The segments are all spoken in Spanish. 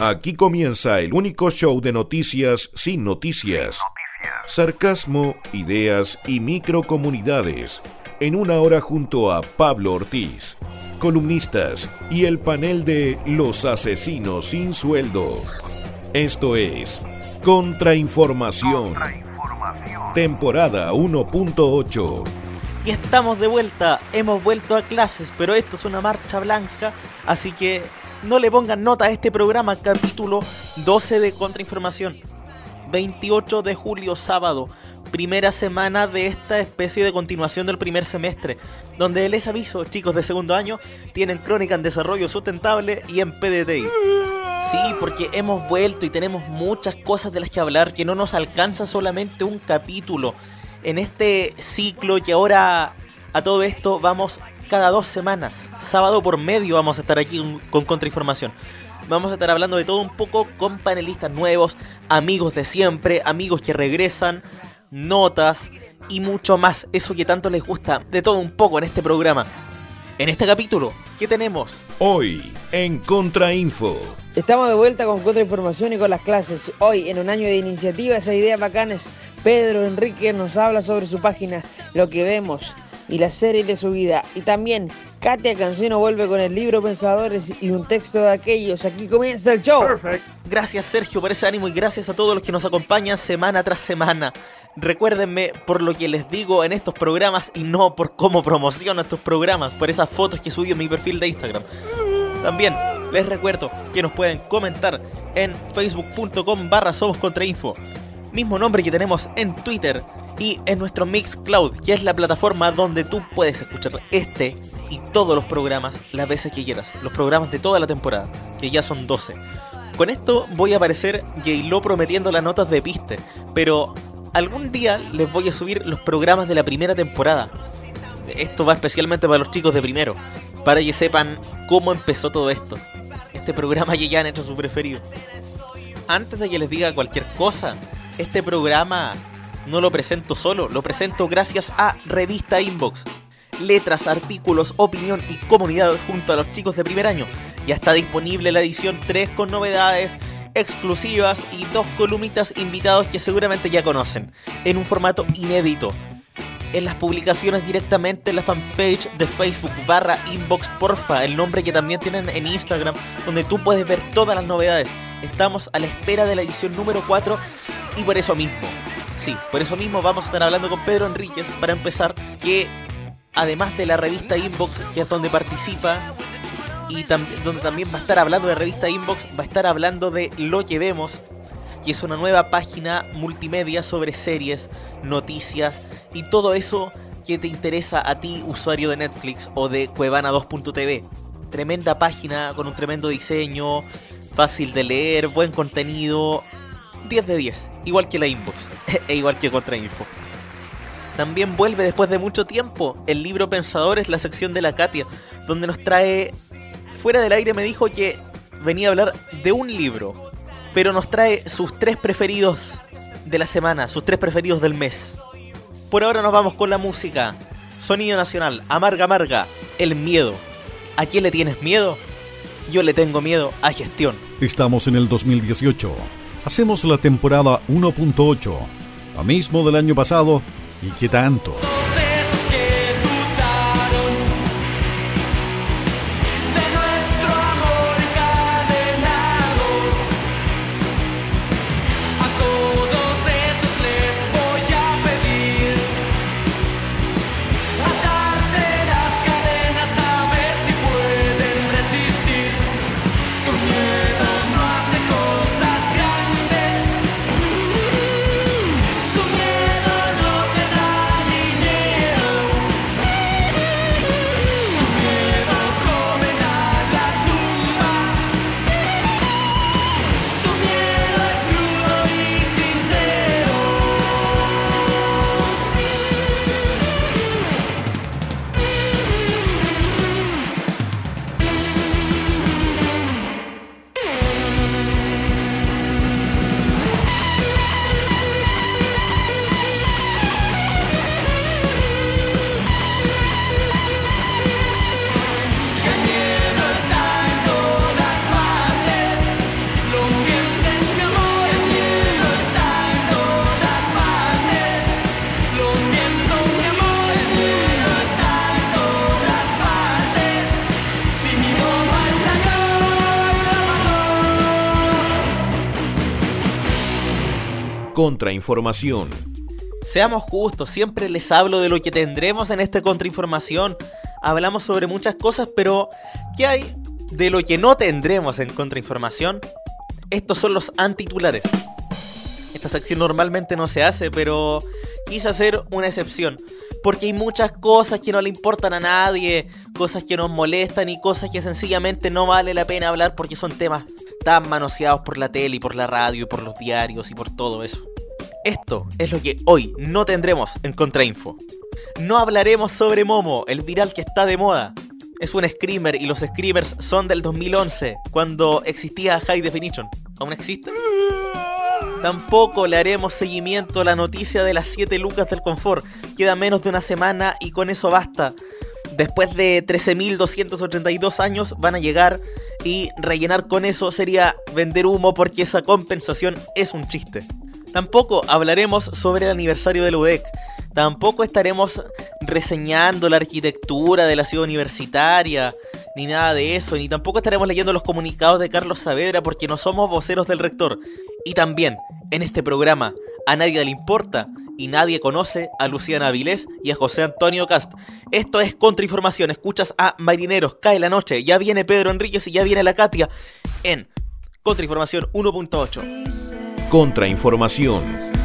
Aquí comienza el único show de noticias sin noticias. Sarcasmo, ideas y microcomunidades. En una hora junto a Pablo Ortiz, columnistas y el panel de Los Asesinos sin Sueldo. Esto es Contrainformación. Temporada 1.8. Y estamos de vuelta, hemos vuelto a clases, pero esto es una marcha blanca, así que no le pongan nota a este programa, capítulo 12 de Contrainformación. 28 de julio, sábado, primera semana de esta especie de continuación del primer semestre, donde les aviso, chicos de segundo año, tienen crónica en desarrollo sustentable y en PDTI. Sí, porque hemos vuelto y tenemos muchas cosas de las que hablar, que no nos alcanza solamente un capítulo. En este ciclo y ahora a todo esto vamos cada dos semanas. Sábado por medio vamos a estar aquí con Contrainformación. Vamos a estar hablando de todo un poco con panelistas nuevos, amigos de siempre, amigos que regresan, notas y mucho más. Eso que tanto les gusta, de todo un poco en este programa. En este capítulo, ¿qué tenemos? Hoy, en Contrainfo. Estamos de vuelta con Contrainformación y con las clases. Hoy, en un año de iniciativas e ideas bacanas, Pedro Enrique nos habla sobre su página Lo que vemos y la serie de su vida. Y también Katia Cancino vuelve con el libro Pensadores y un texto de aquellos. Aquí comienza el show. Gracias Sergio por ese ánimo y gracias a todos los que nos acompañan semana tras semana. Recuérdenme por lo que les digo en estos programas y no por cómo promociono estos programas, por esas fotos que subí en mi perfil de Instagram. También les recuerdo que nos pueden comentar en facebook.com barra somos Mismo nombre que tenemos en Twitter y en nuestro Mixcloud, que es la plataforma donde tú puedes escuchar este y todos los programas las veces que quieras. Los programas de toda la temporada, que ya son 12. Con esto voy a aparecer J-Lo prometiendo las notas de piste, pero algún día les voy a subir los programas de la primera temporada. Esto va especialmente para los chicos de primero, para que sepan cómo empezó todo esto. Este programa ya han hecho su preferido. Antes de que les diga cualquier cosa, este programa no lo presento solo, lo presento gracias a Revista Inbox. Letras, artículos, opinión y comunidad junto a los chicos de primer año. Ya está disponible la edición 3 con novedades exclusivas y dos columnitas invitados que seguramente ya conocen, en un formato inédito. En las publicaciones directamente en la fanpage de Facebook barra inbox porfa, el nombre que también tienen en Instagram, donde tú puedes ver todas las novedades. Estamos a la espera de la edición número 4 y por eso mismo Sí, por eso mismo vamos a estar hablando con Pedro Enríquez para empezar, que además de la revista Inbox, que es donde participa, y donde también va a estar hablando de revista Inbox, va a estar hablando de Lo que vemos, que es una nueva página multimedia sobre series, noticias y todo eso que te interesa a ti, usuario de Netflix o de Cuevana2.tv. Tremenda página con un tremendo diseño, fácil de leer, buen contenido, 10 de 10, igual que la inbox, e igual que Contrainfo. También vuelve después de mucho tiempo el libro Pensadores, la sección de la Katia, donde nos trae. Fuera del aire me dijo que venía a hablar de un libro, pero nos trae sus tres preferidos de la semana, sus tres preferidos del mes. Por ahora nos vamos con la música. Sonido nacional, amarga amarga, el miedo. ¿A quién le tienes miedo? Yo le tengo miedo a gestión. Estamos en el 2018 hacemos la temporada 1.8, lo mismo del año pasado y qué tanto. Contrainformación. Seamos justos, siempre les hablo de lo que tendremos en este Contrainformación. Hablamos sobre muchas cosas, pero ¿qué hay de lo que no tendremos en Contrainformación? Estos son los antitulares. Esta sección normalmente no se hace, pero quise hacer una excepción. Porque hay muchas cosas que no le importan a nadie, cosas que nos molestan y cosas que sencillamente no vale la pena hablar porque son temas tan manoseados por la tele y por la radio y por los diarios y por todo eso. Esto es lo que hoy no tendremos en Contrainfo. No hablaremos sobre Momo, el viral que está de moda. Es un screamer y los screamers son del 2011, cuando existía High Definition. ¿Aún existe? Tampoco le haremos seguimiento a la noticia de las 7 lucas del confort. Queda menos de una semana y con eso basta. Después de 13.282 años van a llegar y rellenar con eso sería vender humo porque esa compensación es un chiste. Tampoco hablaremos sobre el aniversario del UDEC. Tampoco estaremos reseñando la arquitectura de la ciudad universitaria, ni nada de eso, ni tampoco estaremos leyendo los comunicados de Carlos Saavedra porque no somos voceros del rector. Y también, en este programa, a nadie le importa y nadie conoce a Luciana Avilés y a José Antonio Cast. Esto es Contrainformación, escuchas a Marineros, cae la noche, ya viene Pedro Enríquez y ya viene la Katia en Contrainformación 1.8. Contrainformación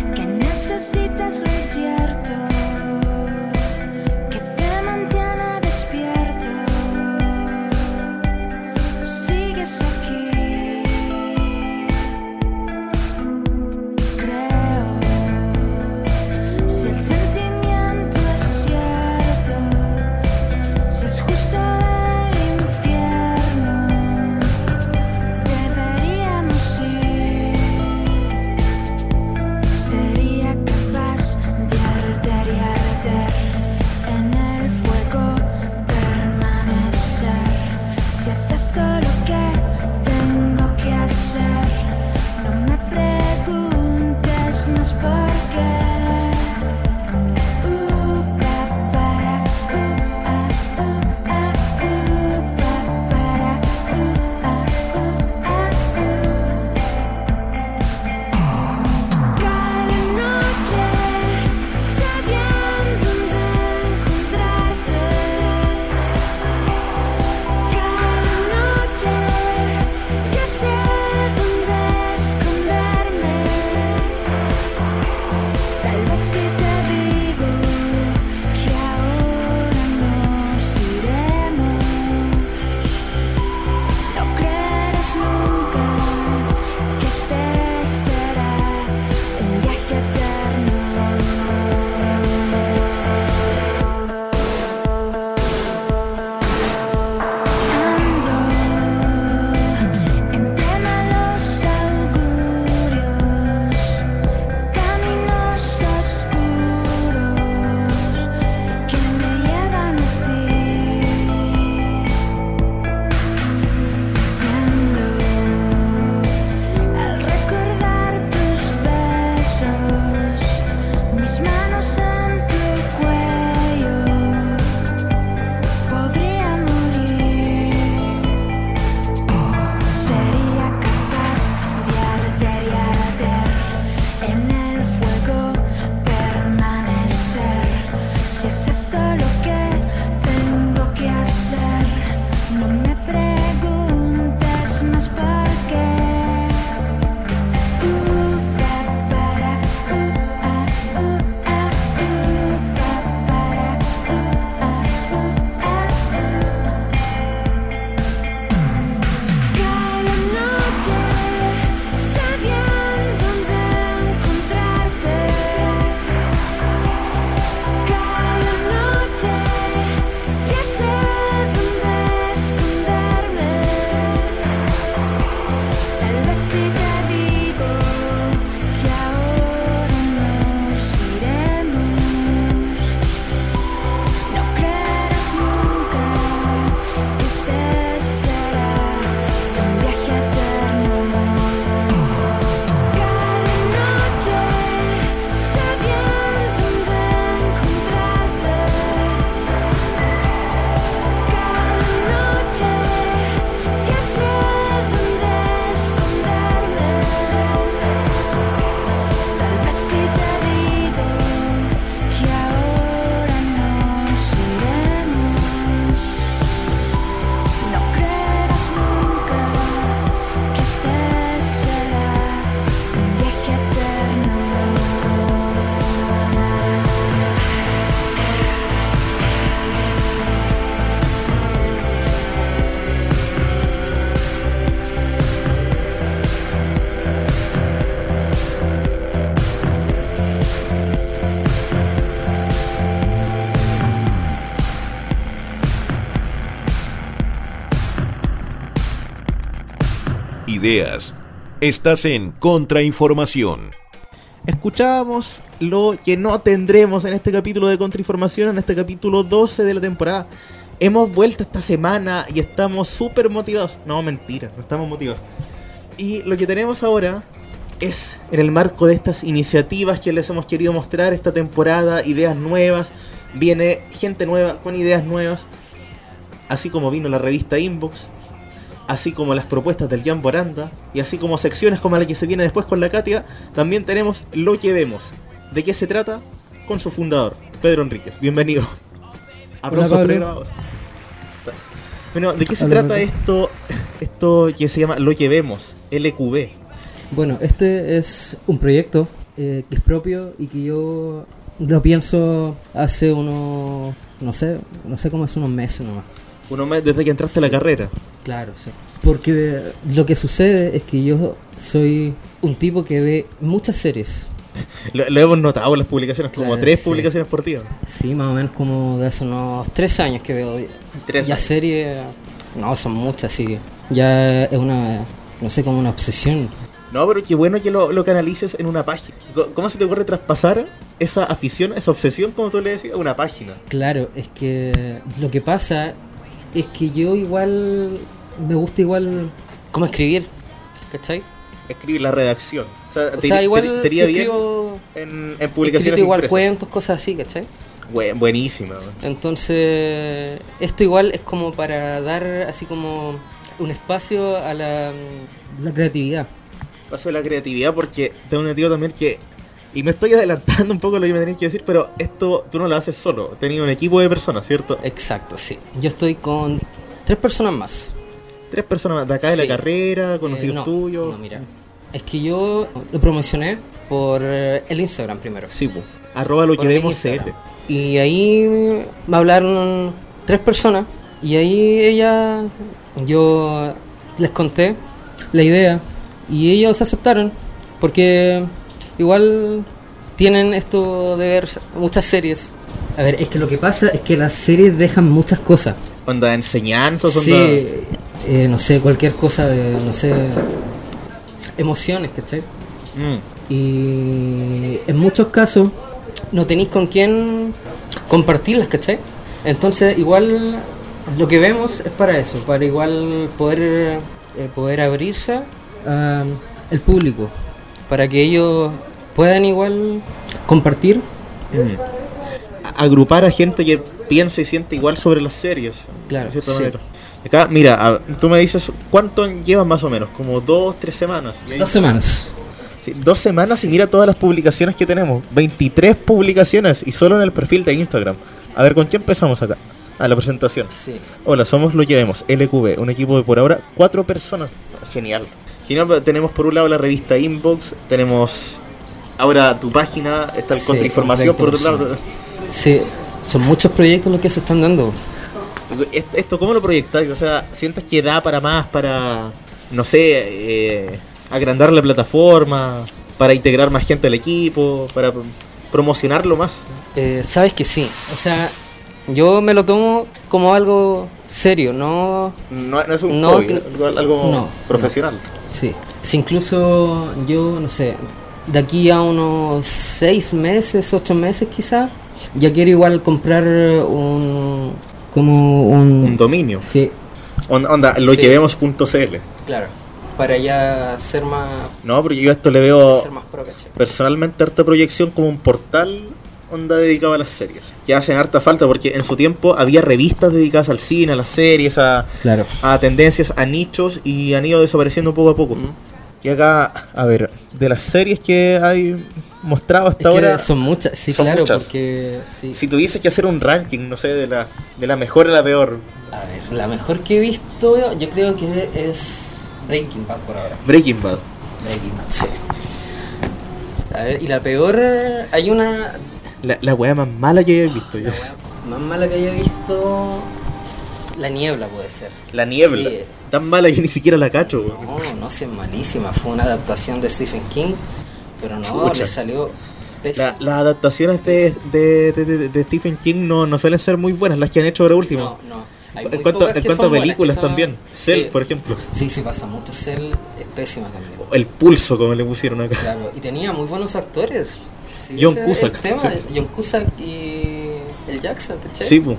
ideas. Estás en Contrainformación. Escuchábamos lo que no tendremos en este capítulo de Contrainformación, en este capítulo 12 de la temporada. Hemos vuelto esta semana y estamos súper motivados. No, mentira, no estamos motivados. Y lo que tenemos ahora es, en el marco de estas iniciativas que les hemos querido mostrar esta temporada, ideas nuevas. Viene gente nueva con ideas nuevas. Así como vino la revista Inbox, así como las propuestas del Jan Boranda, y así como secciones como la que se viene después con la Katia, también tenemos lo que vemos. ¿De qué se trata? Con su fundador, Pedro Enríquez. Bienvenido. Aplausos pregrabados. Bueno, ¿de qué se trata esto, esto que se llama Lo que vemos, LQB? Bueno, este es un proyecto eh, que es propio y que yo lo pienso hace unos, no sé, no sé cómo es unos meses nomás. Uno mes desde que entraste a la carrera. Claro, sí. Porque lo que sucede es que yo soy un tipo que ve muchas series. Lo, lo hemos notado en las publicaciones, como tres sí. publicaciones por día. Sí, más o menos como de hace unos tres años que veo. Tres ya series, no, son muchas, sí. Ya es una, no sé, como una obsesión. No, pero qué bueno que lo, lo canalices en una página. ¿Cómo se te ocurre traspasar esa afición, esa obsesión, como tú le decías, a una página? Claro, es que lo que pasa es que yo igual me gusta igual cómo escribir, ¿cachai? Escribir la redacción. O sea, O te, sea, te- igual te si escribo, en, en escrito publicaciones igual impresas. cuentos, cosas así, ¿cachai? Buen- buenísima. Entonces, esto igual es como para dar así como un espacio a la, la creatividad. Paso de la creatividad porque tengo un tío también que... Y me estoy adelantando un poco lo que me tenías que decir, pero esto tú no lo haces solo. Tenía un equipo de personas, ¿cierto? Exacto, sí. Yo estoy con tres personas más. Tres personas más de acá de la carrera, Eh, conocidos no, tuyos. No, mira. Es que yo lo promocioné por eh, el Instagram primero. Sí, pues. Arroba lo que por vemos. CL. Y ahí me hablaron tres personas. Y ahí ella, yo les conté la idea. Y ellos aceptaron. Porque igual tienen esto de ver muchas series. A ver, es que lo que pasa es que las series dejan muchas cosas. Onda enseñanzas, onda... Sí, eh, no sé, cualquier cosa de, no sé, emociones, ¿cachai? Mm. Y en muchos casos no tenéis con quién compartirlas, ¿cachai? Entonces igual lo que vemos es para eso, para igual poder, eh, poder abrirse al público, para que ellos puedan igual compartir. Mm. Agrupar a gente que piensa y siente igual sobre las series. Claro, de cierta sí. manera. Acá, mira, a- tú me dices, ¿cuánto llevas más o menos? Como dos, tres semanas. Dos semanas. Sí, dos semanas y mira todas las publicaciones que tenemos. 23 publicaciones y solo en el perfil de Instagram. A ver, ¿con qué empezamos acá? A la presentación. Sí. Hola, somos lo que vemos, LQB, un equipo de por ahora cuatro personas. Genial. Genial, tenemos por un lado la revista Inbox, tenemos ahora tu página, está el Sí, contrainformación por otro lado. Sí, son muchos proyectos los que se están dando. Est- ¿Esto cómo lo proyectáis? O sea, ¿sientes que da para más, para, no sé, eh, agrandar la plataforma, para integrar más gente al equipo, para pr- promocionarlo más? Eh, Sabes que sí, o sea, yo me lo tomo como algo serio, no... No, no es un No, hobby, algo, algo no, profesional. Sí, si incluso yo, no sé, de aquí a unos seis meses, ocho meses quizás, ya quiero igual comprar un... como un... Un dominio. Sí, On- Onda, lo Sí. que vemos.cl. claro, para ya ser más... No, porque yo a esto le veo ser más pro, personalmente harta proyección como un portal onda dedicado a las series. Que hacen harta falta porque en su tiempo había revistas dedicadas al cine, a las series, a, Claro. a tendencias, a nichos y han ido desapareciendo poco a poco. Mm. Y acá, a ver, de las series que hay mostrado Es hasta que ahora, son muchas, sí, son claro, muchas. porque... Sí. si tuviese que hacer un ranking, no sé, de la, de la mejor a la peor, A ver, la mejor que he visto yo creo que es Breaking Bad por ahora. Breaking Bad. Breaking Bad, sí. A ver, y la peor, hay una La, la weá más mala que he visto yo. más mala que haya visto, La Niebla puede ser. La niebla. Sí. Tan mala que ni siquiera la cacho, weón. No, no sé, malísima. Fue una adaptación de Stephen King, pero no, Chucha. le salió. La- las adaptaciones de, de, de- Stephen King no, no suelen ser muy buenas, las que han hecho ahora último. No, no. Hay En cuanto, en cuanto a películas buenas, también. son- Cell, Sí. por ejemplo. Sí, sí pasa mucho. Cell es pésima también. El pulso, como le pusieron acá. Claro, y tenía muy buenos actores. Sí, John Cusack. El tema de John Cusack y el Jackson, ¿cachai? Sí, pues.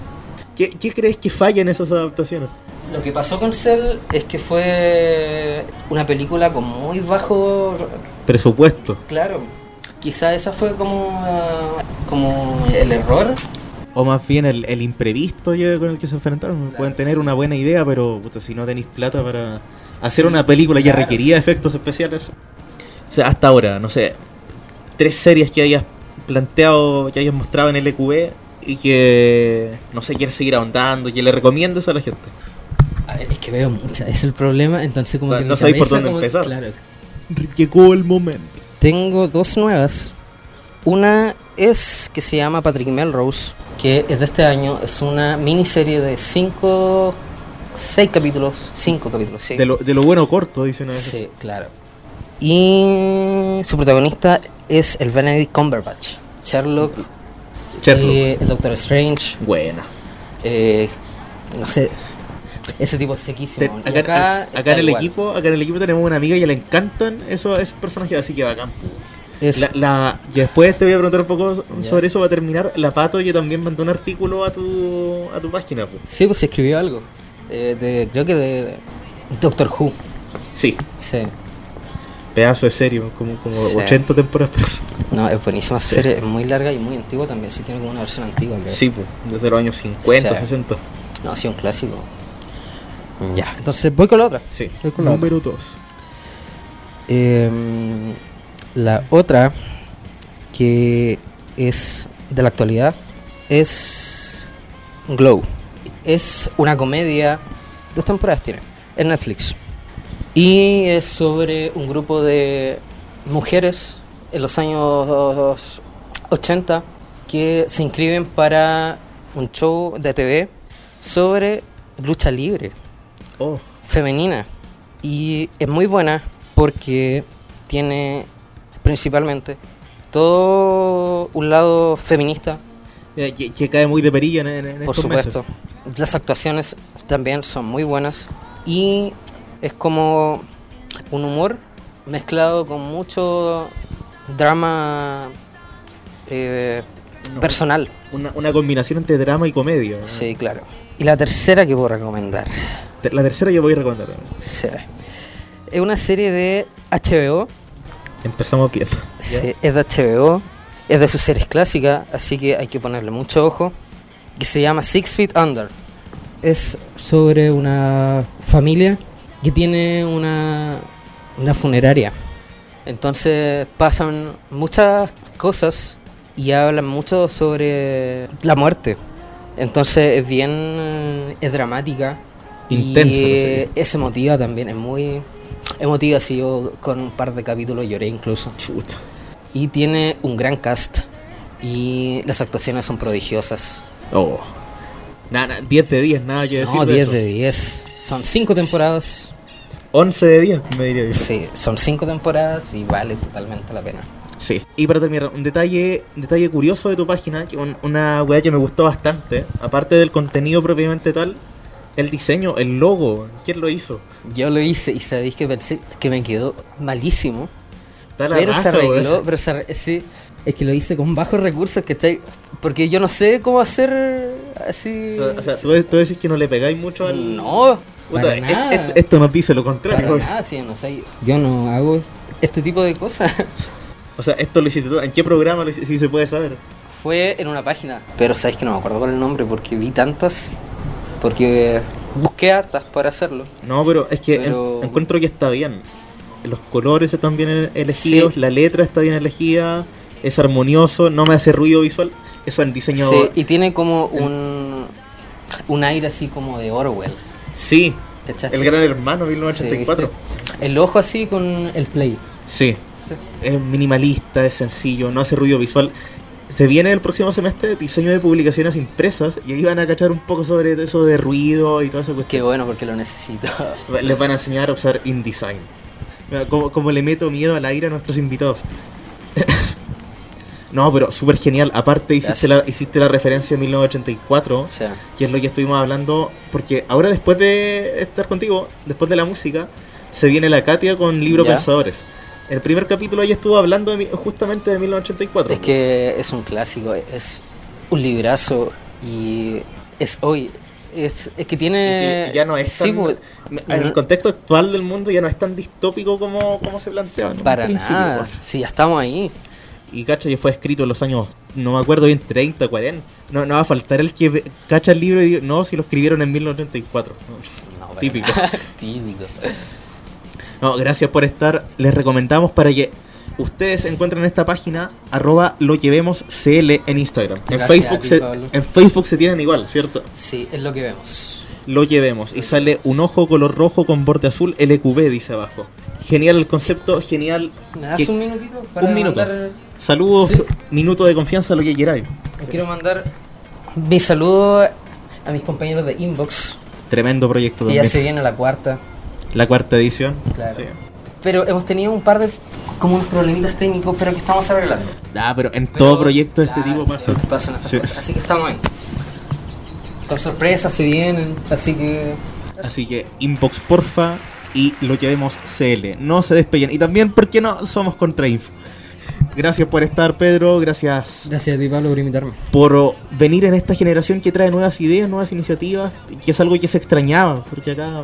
¿Qué, ¿Qué crees que falla en esas adaptaciones? Lo que pasó con Cell es que fue una película con muy bajo. Presupuesto. Claro, quizá esa fue como, ah, como el error. O más bien el, el imprevisto con el que se enfrentaron. Claro, Pueden tener sí. una buena idea, pero si no tenéis plata para hacer Sí, una película claro, requería sí. efectos especiales. O sea, hasta ahora, no sé, tres series que hayas planteado, que hayas mostrado en LQB y que, no sé, quieres seguir ahondando, que le recomiendes a la gente. A ver, es que veo muchas, es el problema, entonces como No- que no sabéis por dónde como- empezar. Claro. Llegó el momento. Tengo dos nuevas. Una es que se llama Patrick Melrose, que es de este año, es una miniserie de cinco, seis capítulos, cinco capítulos, sí. De lo, de lo bueno corto, dicen a veces. Sí, claro. Y su protagonista es el Benedict Cumberbatch, Sherlock, Sherlock. Eh, el Doctor Strange, Buena. eh, no sé, ese tipo es Te- sequísimo. Y acá, acá, en el igual. equipo, acá en el equipo tenemos una amiga que le encantan esos, esos personajes, así que bacán. Es- La, la- y después te voy a preguntar un poco sobre eso va a terminar. La Pato yo también mandó un artículo a tu, a tu página. po. Sí, pues se escribió algo. eh, de, creo que de Doctor Who. Sí, Sí. Pedazo de serio, como, como Sí. 80 temporadas. No, es buenísima esa Sí. serie, es muy larga y muy antigua también. Sí, tiene como una versión antigua, creo. Sí, po, desde los años 50, Sí. 60. No, sí, un clásico. Ya, entonces voy con la otra. Sí, Voy con la número 2. Em, la otra, que es de la actualidad, es Glow. Es una comedia, dos temporadas tiene, en Netflix. Y es sobre un grupo de mujeres en los años 80 que se inscriben para un show de TV sobre lucha libre Oh, femenina y es muy buena porque tiene principalmente todo un lado feminista, que, que cae muy de perilla en, en, en por estos supuesto. meses. Las actuaciones también son muy buenas y es como un humor mezclado con mucho drama eh, No. personal. Una, una combinación entre drama y comedia. ¿no? Sí, claro. Y la tercera que puedo recomendar La tercera yo voy a recomendar. sí, es una serie de HBO Empezamos bien. Sí, es de HBO, es de sus series clásicas, así que hay que ponerle mucho ojo. Que se llama Six Feet Under. Es sobre una familia que tiene una, una funeraria. Entonces pasan muchas cosas y hablan mucho sobre la muerte. Entonces es bien, es dramática. Intensa la Y es emotiva también, es muy emotiva. Si yo con un par de capítulos lloré incluso. Chuta. Y tiene un gran cast. Y las actuaciones son prodigiosas. Oh. Nada, nada, 10 de 10, nada que decir. No, de 10 eso. de 10. Son 5 temporadas. 11 de 10, me diría yo. Sí, son 5 temporadas y vale totalmente la pena. Sí. Y para terminar, un detalle, un detalle curioso de tu página, que un- una weá que me gustó bastante, aparte del contenido propiamente tal, el diseño, el logo, ¿quién lo hizo? Yo lo hice y sabéis que pensé que me quedó malísimo. Está la Pero se raja, weón. arregló, pero se arre- sí, es que lo hice con bajos recursos, que Porque yo no sé cómo hacer así. O sea, tú, tú decís que no le pegáis mucho al... No, Puta, para es- nada. es- esto nos dice lo contrario. Para nada, sí, no sé. Yo no hago este tipo de cosas. O sea, esto lo hiciste tú. ¿En qué programa lo hiciste? Si se puede saber. Fue en una página, pero sabéis que no me acuerdo cuál el nombre porque vi tantas. Porque busqué hartas para hacerlo. No, pero es que en- encuentro que está bien. Los colores están bien ele- elegidos, Sí. la letra está bien elegida, es armonioso, no me hace ruido visual. Eso en diseño... Sí, y tiene como un, un aire así como de Orwell. Sí, ¿cachaste? el gran hermano Sí, 1984. ¿viste? el ojo así con el play. Sí, es minimalista, es sencillo, no hace ruido visual. Se viene el próximo semestre diseño de publicaciones impresas y ahí van a cachar un poco sobre eso de ruido y toda esa Qué cuestión. bueno porque lo necesito. Les van a enseñar a usar InDesign. Como, como le meto miedo al aire a nuestros invitados. No, pero súper genial. Aparte hiciste la, hiciste la referencia a 1984, O sea, que es lo que estuvimos hablando, porque ahora después de estar contigo, después de la música, se viene la Katia con Libro Ya. Pensadores. En el primer capítulo ella estuvo hablando de justamente de 1984. es que es un clásico, es un librazo y es hoy. Es, es que Y tiene. que ya no es sí, pues, en el contexto actual del mundo ya no es tan distópico como, como se planteaba. ¿no? para nada. pues. Sí, ya estamos ahí. Y cacha ya fue escrito en los años, no me acuerdo bien, 30, 40. No, no va a faltar el que cacha el libro y diga, no, si lo escribieron en 1984. No. Típico. Típico. No, gracias por estar. Les recomendamos para que ustedes encuentren esta página, arroba lo llevemos CL en Instagram. En Facebook, ti, se, en Facebook se tienen igual, ¿cierto? Sí, es lo que vemos. Lo llevemos. Y sale un ojo color rojo con borde azul, LQB dice abajo. Genial el concepto, genial. ¿Me das que- un minutito? un minuto. mandar- Saludos, Sí. minuto de confianza, lo que queráis. Quiero mandar mi saludo a mis compañeros de Inbox, Tremendo proyecto que ya también. se viene la cuarta. La cuarta edición. Claro. Sí. Pero hemos tenido un par de como unos problemitas técnicos, pero que estamos arreglando. Ah, pero en Pero, todo proyecto de este tipo pasa. sí, pasan estas Sí. cosas. Así que estamos ahí. Con sorpresas se vienen, así que. Así que inbox porfa y lo llevemos CL. No se despeguen. Y también, ¿por qué no? Somos contra Info. Gracias por estar, Pedro. Gracias Gracias a ti, Pablo, por invitarme. por venir en esta generación que trae nuevas ideas, nuevas iniciativas, que es algo que se extrañaba, porque acá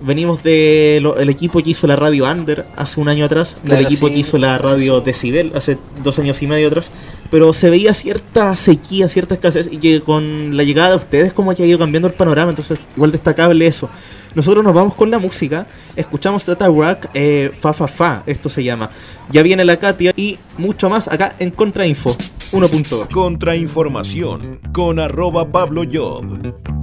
venimos del equipo que hizo la radio Under hace un año atrás, Claro, del equipo sí, que hizo la radio sí. Decibel hace dos años y medio atrás, pero se veía cierta sequía, cierta escasez, y que con la llegada de ustedes como que ha ido cambiando el panorama, entonces igual destacable eso. Nosotros nos vamos con la música, escuchamos Tata Rock, eh, Fa Fa Fa, esto se llama. Ya viene la Katia y mucho más acá en Contrainfo 1.2. Contrainformación con arroba Pablo Job.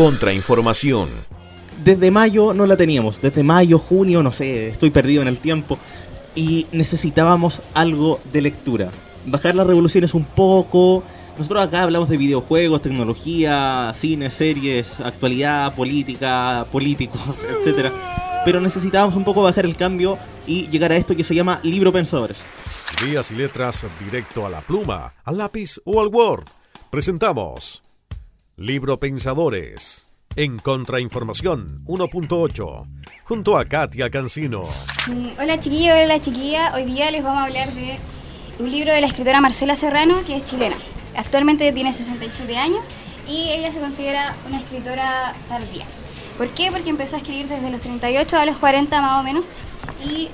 Contrainformación. Desde mayo no la teníamos, desde mayo, junio, no sé, estoy perdido en el tiempo. Y necesitábamos algo de lectura. Bajar las revoluciones un poco. Nosotros acá hablamos de videojuegos, tecnología, cine, series, actualidad, política, políticos, etcétera. Pero necesitábamos un poco bajar el cambio y llegar a esto que se llama libro pensadores. Ideas y letras directo a la pluma, al lápiz o al Word. Presentamos Libro Pensadores en Contrainformación 1.8 junto a Katia Cancino. Mm, Hola chiquillos, hola chiquilla. Hoy día les vamos a hablar de un libro de la escritora Marcela Serrano, que es chilena. Actualmente tiene 67 años y ella se considera una escritora tardía. ¿Por qué? Porque empezó a escribir desde los 38 a los 40 más o menos y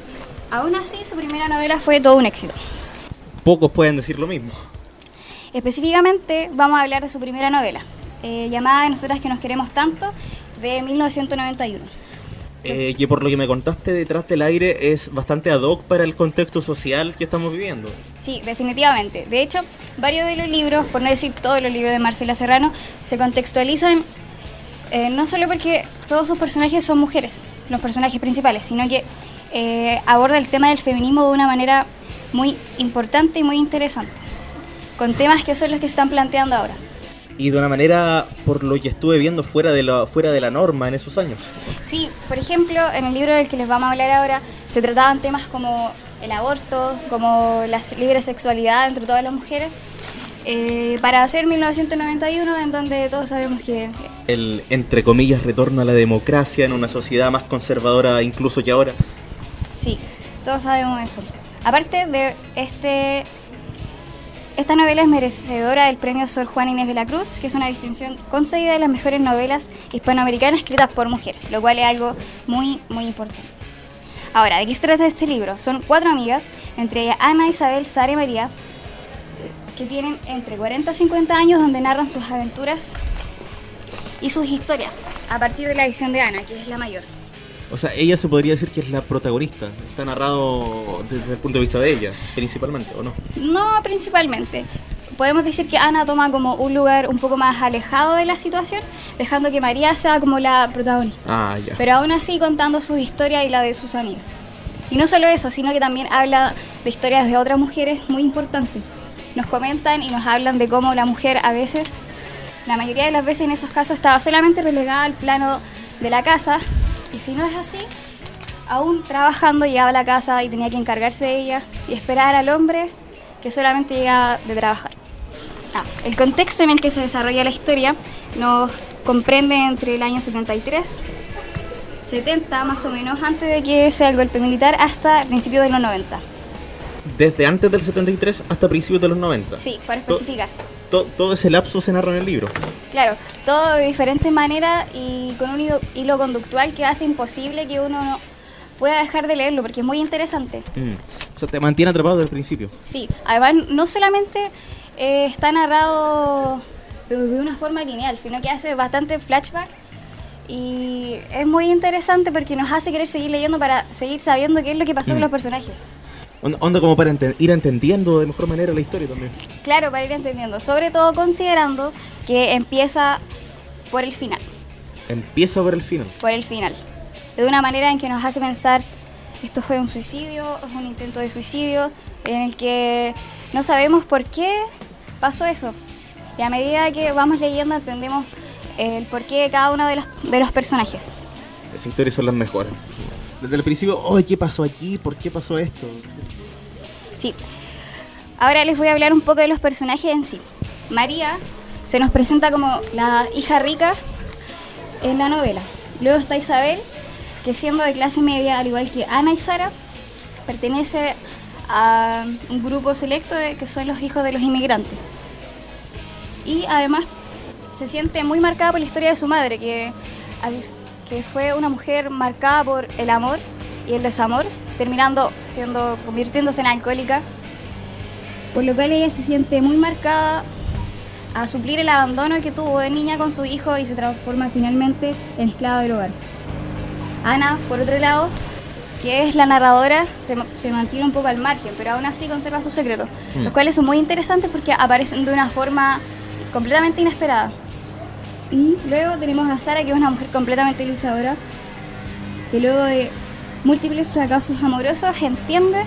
aún así su primera novela fue todo un éxito. Pocos pueden decir lo mismo. Específicamente vamos a hablar de su primera novela, eh, llamada Nosotras que nos queremos tanto, de 1991. Eh, que por lo que me contaste detrás del aire es bastante ad hoc para el contexto social que estamos viviendo. Sí, definitivamente. De hecho, varios de los libros, por no decir todos los libros de Marcela Serrano, se contextualizan eh, no solo porque todos sus personajes son mujeres, los personajes principales, sino que eh, aborda el tema del feminismo de una manera muy importante y muy interesante, con temas que son los que se están planteando ahora. Y de una manera, por lo que estuve viendo, fuera de la, fuera de la norma en esos años. Sí, por ejemplo, en el libro del que les vamos a hablar ahora, se trataban temas como el aborto, como la libre sexualidad entre todas las mujeres, eh, para hacer 1991, en donde todos sabemos que El, entre comillas, retorno a la democracia en una sociedad más conservadora incluso que ahora. sí, todos sabemos eso. Aparte de este, esta novela es merecedora del premio Sor Juana Inés de la Cruz, que es una distinción concedida de las mejores novelas hispanoamericanas escritas por mujeres, lo cual es algo muy, muy importante. Ahora, ¿de qué se trata este libro? Son cuatro amigas, entre ellas Ana, Isabel, Sara y María, que tienen entre 40 y 50 años donde narran sus aventuras y sus historias a partir de la visión de Ana, que es la mayor. O sea, ella se podría decir que es la protagonista. Está narrado desde el punto de vista de ella, principalmente, ¿o no? No principalmente. Podemos decir que Ana toma como un lugar un poco más alejado de la situación, dejando que María sea como la protagonista. Ah, ya. Pero aún así contando su historia y la de sus amigas. Y no solo eso, sino que también habla de historias de otras mujeres muy importantes. Nos comentan y nos hablan de cómo la mujer a veces, la mayoría de las veces en esos casos, estaba solamente relegada al plano de la casa. Y si no es así, aún trabajando llegaba a la casa y tenía que encargarse de ella y esperar al hombre que solamente llegaba de trabajar. Ah, el contexto en el que se desarrolla la historia nos comprende entre el año 73, 70 más o menos, antes de que sea el golpe militar, hasta principios de los 90. Desde antes del 73 hasta principios de los 90. Sí, para especificar. To- todo ese lapso se narra en el libro. Claro, todo de diferentes maneras y con un hilo, hilo conductual que hace imposible que uno no pueda dejar de leerlo porque es muy interesante. Mm. O sea, te mantiene atrapado desde el principio. Sí, además no solamente eh, está narrado de, de una forma lineal, sino que hace bastante flashback y es muy interesante porque nos hace querer seguir leyendo para seguir sabiendo qué es lo que pasó con Mm. los personajes. Onda, como para ir entendiendo de mejor manera la historia también. Claro, para ir entendiendo, sobre todo considerando que empieza por el final. Empieza por el final. por el final. De una manera en que nos hace pensar, esto fue un suicidio, es un intento de suicidio, en el que no sabemos por qué pasó eso. Y a medida que vamos leyendo entendemos el porqué de cada uno de los, de los personajes. Esas historias son las mejores. Desde el principio, ¿qué pasó aquí? ¿Por qué pasó esto? Sí. Ahora les voy a hablar un poco de los personajes en sí. María se nos presenta como la hija rica en la novela. Luego está Isabel, que siendo de clase media, al igual que Ana y Sara, pertenece a un grupo selecto de, que son los hijos de los inmigrantes. Y además se siente muy marcada por la historia de su madre, que, que fue una mujer marcada por el amor y el desamor, terminando siendo, convirtiéndose en alcohólica. Por lo cual ella se siente muy marcada a suplir el abandono que tuvo de niña con su hijo y se transforma finalmente en esclava del hogar. Ana, por otro lado, que es la narradora, se, ma- se mantiene un poco al margen, pero aún así conserva sus secretos, Mm. los cuales son muy interesantes porque aparecen de una forma completamente inesperada. Y luego tenemos a Sara, que es una mujer completamente luchadora, que luego de múltiples fracasos amorosos entiende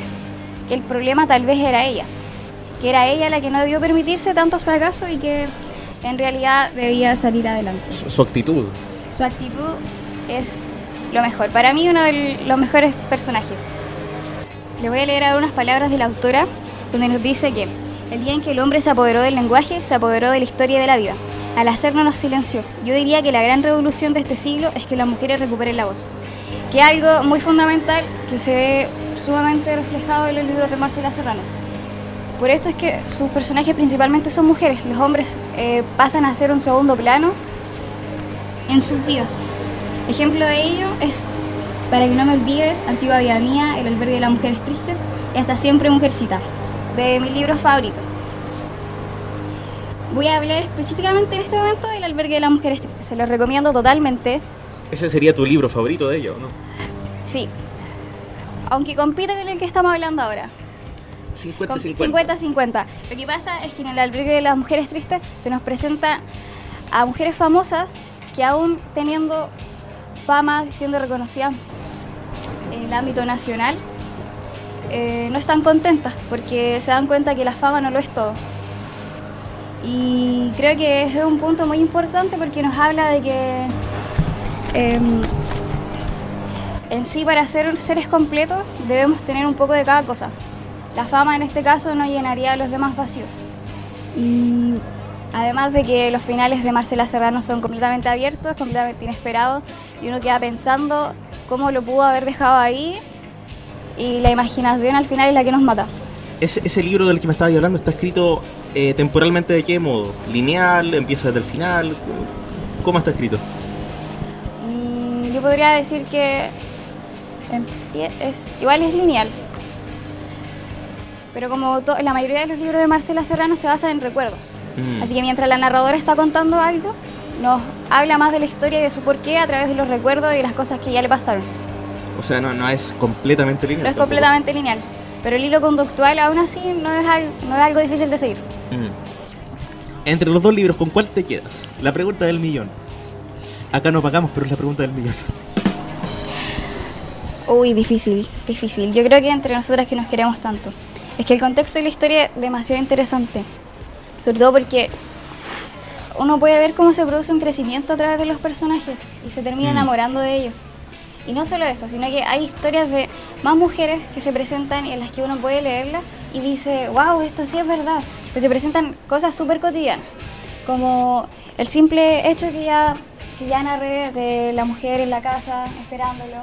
que el problema tal vez era ella, que era ella la que no debió permitirse tantos fracasos y que en realidad debía salir adelante. Su, su actitud. Su actitud es lo mejor. Para mí, uno de los mejores personajes. Le voy a leer ahora unas palabras de la autora, donde nos dice que el día en que el hombre se apoderó del lenguaje, se apoderó de la historia y de la vida. Al hacerlo nos silenció. Yo diría que la gran revolución de este siglo es que las mujeres recuperen la voz. Que algo muy fundamental que se ve sumamente reflejado en los libros de Marcela Serrano. Por esto es que sus personajes principalmente son mujeres. Los hombres eh, pasan a ser un segundo plano en sus vidas. Ejemplo de ello es Para que no me olvides, Antigua Vida Mía, El albergue de las mujeres tristes y Hasta siempre Mujercita, de mis libros favoritos. Voy a hablar específicamente en este momento del albergue de las mujeres tristes. Se los recomiendo totalmente. Ese sería tu libro favorito de ellos, ¿no? Sí. Aunque compite con el que estamos hablando ahora. 50-50. 50-50. Lo que pasa es que en el albergue de las mujeres tristes se nos presenta a mujeres famosas que aún teniendo fama, siendo reconocidas en el ámbito nacional, eh, no están contentas porque se dan cuenta que la fama no lo es todo. Y creo que es un punto muy importante porque nos habla de que em, en sí para ser seres completos debemos tener un poco de cada cosa. La fama en este caso no llenaría los demás vacíos. Y además de que los finales de Marcela Serrano son completamente abiertos, completamente inesperados, y uno queda pensando cómo lo pudo haber dejado ahí, y la imaginación al final es la que nos mata. Ese, ese libro del que me estabas hablando está escrito eh, temporalmente de qué modo? ¿Lineal? ¿Empieza desde el final? ¿Cómo está escrito? Yo podría decir que es, igual es lineal. Pero como la mayoría de los libros de Marcela Serrano se basan en recuerdos. Mm. Así que mientras la narradora está contando algo, nos habla más de la historia y de su porqué a través de los recuerdos y de las cosas que ya le pasaron. O sea, no, no es completamente lineal. No es tampoco. completamente lineal. Pero el hilo conductual aún así no es, al- no es algo difícil de seguir. Mm. Entre los dos libros, ¿con cuál te quedas? La pregunta del millón. Acá no pagamos, pero es la pregunta del millón. Uy, difícil, difícil. Yo creo que entre nosotras que nos queremos tanto. Es que el contexto de la historia es demasiado interesante. Sobre todo porque uno puede ver cómo se produce un crecimiento a través de los personajes y se termina Mm. enamorando de ellos. Y no solo eso, sino que hay historias de más mujeres que se presentan y en las que uno puede leerlas y dice, wow, esto sí es verdad. Pero se presentan cosas súper cotidianas, como el simple hecho que ya, que ya narré de la mujer en la casa esperándolo.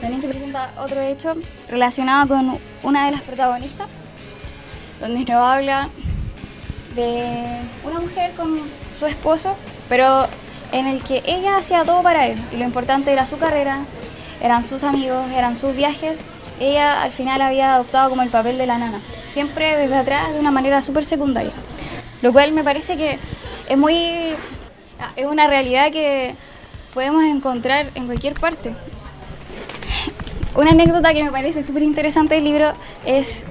También se presenta otro hecho relacionado con una de las protagonistas, donde nos habla de una mujer con su esposo, pero en el que ella hacía todo para él. Y lo importante era su carrera, eran sus amigos, eran sus viajes. Ella al final había adoptado como el papel de la nana, siempre desde atrás de una manera súper secundaria. Lo cual me parece que es muy... es una realidad que podemos encontrar en cualquier parte. Una anécdota que me parece súper interesante del libro es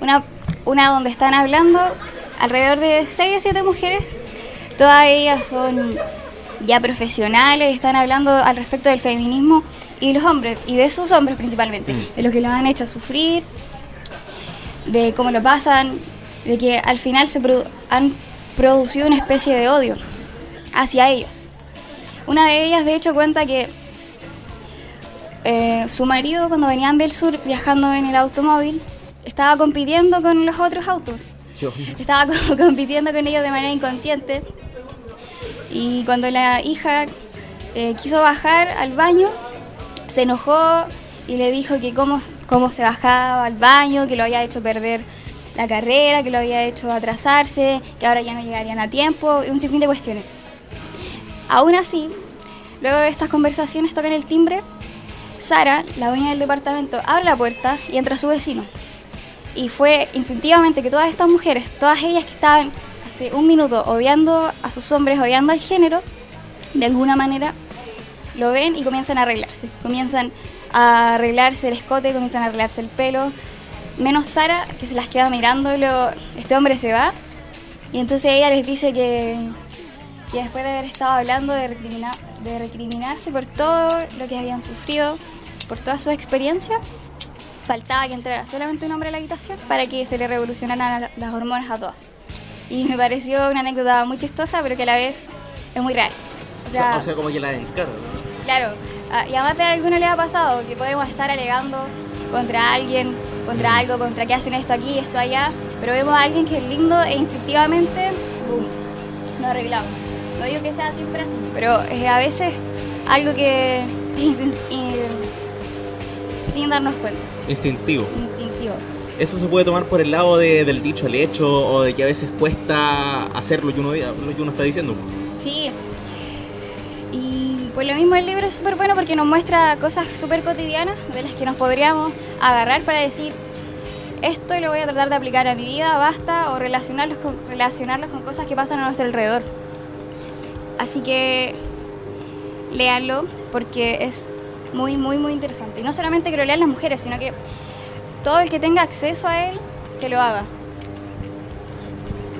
una, una donde están hablando alrededor de 6 o 7 mujeres. Todas ellas son ya profesionales, están hablando al respecto del feminismo y los hombres, y de sus hombres principalmente, de lo que los han hecho sufrir, de cómo lo pasan, de que al final se produ- han producido una especie de odio hacia ellos. Una de ellas, de hecho, cuenta que eh, su marido, cuando venían del sur viajando en el automóvil, estaba compitiendo con los otros autos. Yo- estaba como compitiendo con ellos de manera inconsciente. Y cuando la hija eh, quiso bajar al baño, se enojó y le dijo que cómo, cómo se bajaba al baño, que lo había hecho perder la carrera, que lo había hecho atrasarse, que ahora ya no llegarían a tiempo, y un sinfín de cuestiones. Aún así, luego de estas conversaciones tocan el timbre, Sara, la dueña del departamento, abre la puerta y entra su vecino. Y fue instintivamente que todas estas mujeres, todas ellas que estaban hace un minuto odiando a sus hombres, odiando al género, de alguna manera lo ven y comienzan a arreglarse. Comienzan a arreglarse el escote, comienzan a arreglarse el pelo. Menos Sara, que se las queda mirando luego este hombre se va. Y entonces ella les dice que, que después de haber estado hablando de, recrimina- de recriminarse por todo lo que habían sufrido, por toda su experiencia, faltaba que entrara solamente un hombre a la habitación para que se le revolucionaran la- las hormonas a todas. Y me pareció una anécdota muy chistosa, pero que a la vez es muy real. O sea, o sea, como que la encargo. Claro, y además de alguno le ha pasado que podemos estar alegando contra alguien, contra algo, contra que hacen esto aquí, esto allá, pero vemos a alguien que es lindo e instintivamente, boom, nos arreglamos. No digo que sea siempre así, pero es a veces algo que sin darnos cuenta, Instintivo. instintivo. Eso se puede tomar por el lado de- del dicho al hecho o de que a veces cuesta hacer lo que uno, lo que uno está diciendo. Sí. Y pues lo mismo el libro es súper bueno porque nos muestra cosas súper cotidianas de las que nos podríamos agarrar para decir esto lo voy a tratar de aplicar a mi vida, basta, o relacionarlos con, relacionarlos con cosas que pasan a nuestro alrededor. Así que léanlo porque es muy, muy, muy interesante. Y no solamente que lo lean las mujeres, sino que todo el que tenga acceso a él, que lo haga.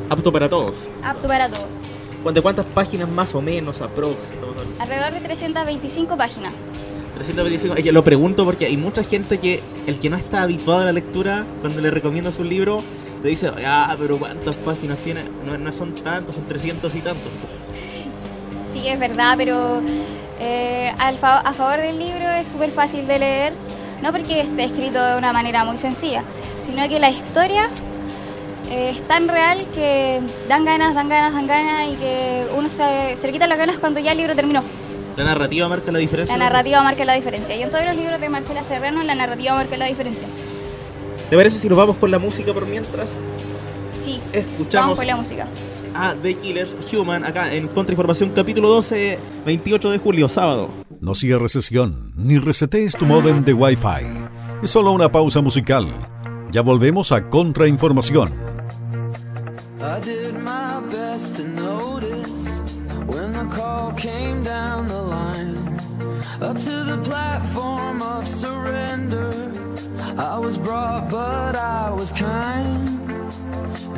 Apto para todos. Apto para todos. ¿De cuántas páginas más o menos aprox? Alrededor de 325 páginas. 325. Es que lo pregunto porque hay mucha gente que el que no está habituado a la lectura, cuando le recomiendas un libro, te dice, ah, pero ¿cuántas páginas tiene? No, no son tantos, son 300 y tantos. Sí, es verdad, pero eh, al fa- a favor del libro es súper fácil de leer, no porque esté escrito de una manera muy sencilla, sino que la historia eh, es tan real que dan ganas, dan ganas, dan ganas y que uno se, se le quita las ganas cuando ya el libro terminó. La narrativa marca la diferencia. La narrativa marca la diferencia. Y en todos los libros de Marcela Serrano la narrativa marca la diferencia. ¿Te parece si nos vamos con la música por mientras? Sí, Escuchamos vamos con la música. A The Killers Human acá en Contrainformación capítulo 12, 28 de julio, sábado. No cierres sesión ni resetees tu modem de Wi-Fi. Es solo una pausa musical. Ya volvemos a Contrainformación. I did my best to notice when the call came down the line. Up to the platform of surrender. I was brought, but I was kind.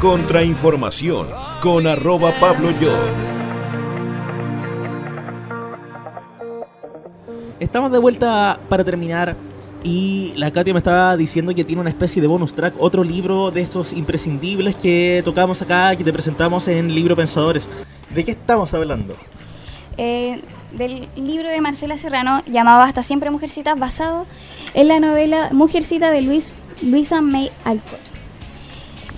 Contrainformación con arroba Pablo Yo. Estamos de vuelta para terminar. Y la Katia me estaba diciendo que tiene una especie de bonus track, otro libro de estos imprescindibles que tocamos acá, que te presentamos en Libro Pensadores. ¿De qué estamos hablando? eh, del libro de Marcela Serrano llamado Hasta siempre Mujercitas, basado en la novela Mujercita de Luis, Luisa May Alcott.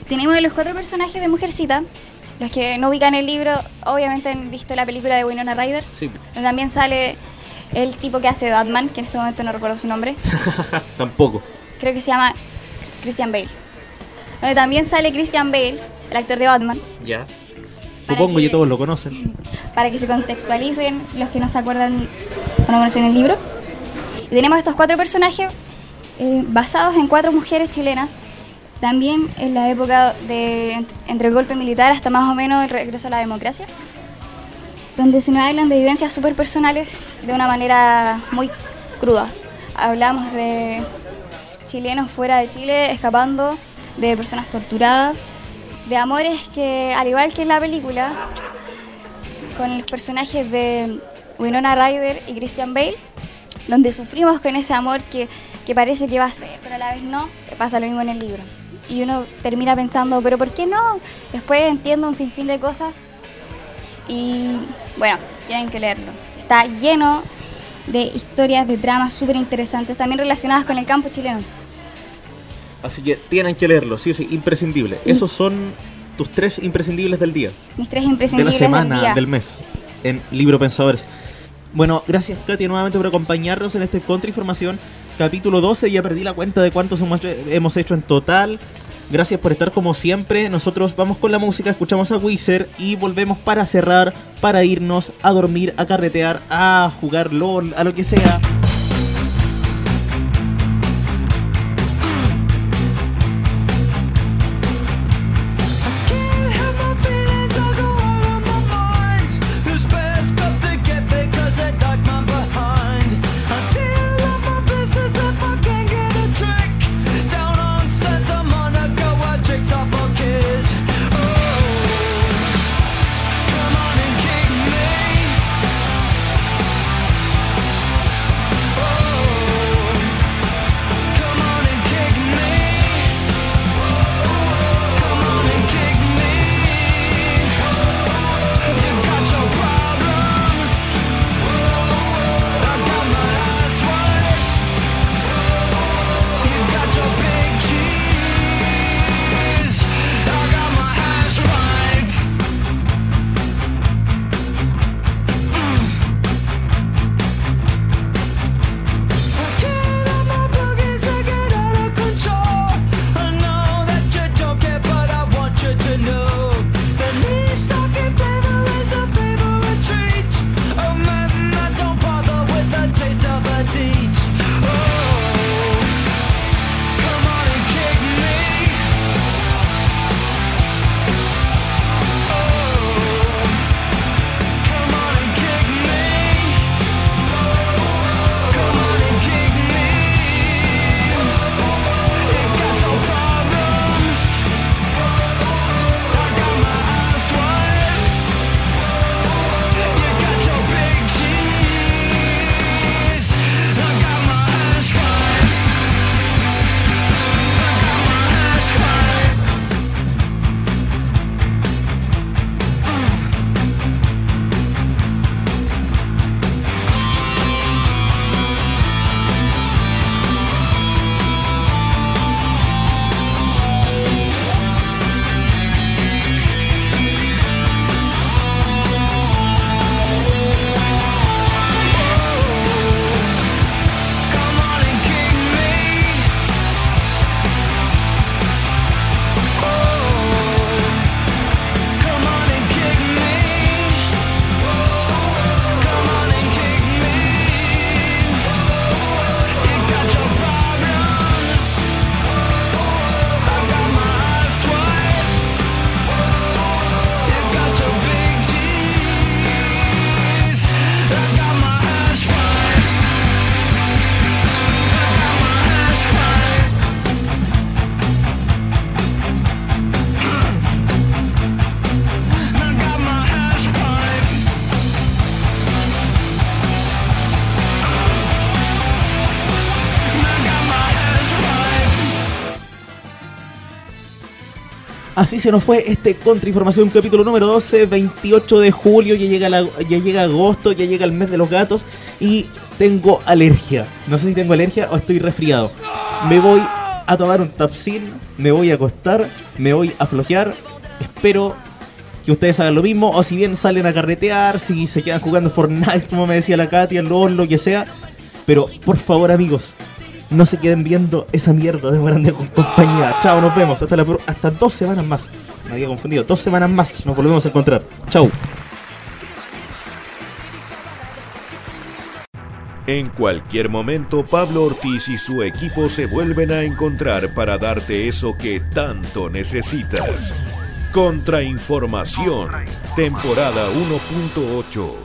Tenemos los cuatro personajes de Mujercita. Los que no ubican el libro, obviamente han visto la película de Winona Ryder, Sí, donde también sale el tipo que hace Batman, que en este momento no recuerdo su nombre. tampoco. Creo que se llama Christian Bale. Donde también sale Christian Bale, el actor de Batman. Ya. Para Supongo que- todos lo conocen. para que se contextualicen los que no se acuerdan o no conocen el libro. Y tenemos estos cuatro personajes eh, basados en cuatro mujeres chilenas, también en la época de ent- entre el golpe militar hasta más o menos el regreso a la democracia, donde se nos hablan de vivencias súper personales de una manera muy cruda. Hablamos de chilenos fuera de Chile escapando, de personas torturadas, de amores que, al igual que en la película, con los personajes de Winona Ryder y Christian Bale, donde sufrimos con ese amor que, que parece que va a ser, pero a la vez no, pasa lo mismo en el libro. Y uno termina pensando, pero ¿por qué no? Después entiendo un sinfín de cosas y bueno, tienen que leerlo. Está lleno de historias, de dramas súper interesantes, también relacionadas con el campo chileno. Así que tienen que leerlo, sí o sí, imprescindible. Esos son tus tres imprescindibles del día. Mis tres de la imprescindibles semana, del día. del mes, en Libro Pensadores. Bueno, gracias Katia nuevamente por acompañarnos en este Contrainformación, capítulo 12. Ya perdí la cuenta de cuántos hemos, hemos hecho en total. Gracias por estar como siempre. Nosotros vamos con la música, escuchamos a Wizard y volvemos para cerrar, para irnos a dormir, a carretear, a jugar LOL, a lo que sea. Así se nos fue este Contrainformación, capítulo número 12, 28 de julio, ya llega, ya llega agosto, ya llega el mes de los gatos y tengo alergia. No sé si tengo alergia o estoy resfriado. Me voy a tomar un tapsin, me voy a acostar, me voy a flojear. Espero que ustedes hagan lo mismo, o si bien salen a carretear, si se quedan jugando Fortnite, como me decía la Katia, LOL, lo que sea. Pero por favor, amigos, no se queden viendo esa mierda de Grande compañía. Chao, nos vemos. Hasta, la, hasta dos semanas más. Me había confundido. Dos semanas más. Nos volvemos a encontrar. Chao. En cualquier momento, Pablo Ortiz y su equipo se vuelven a encontrar para darte eso que tanto necesitas. Contrainformación, temporada 1.8.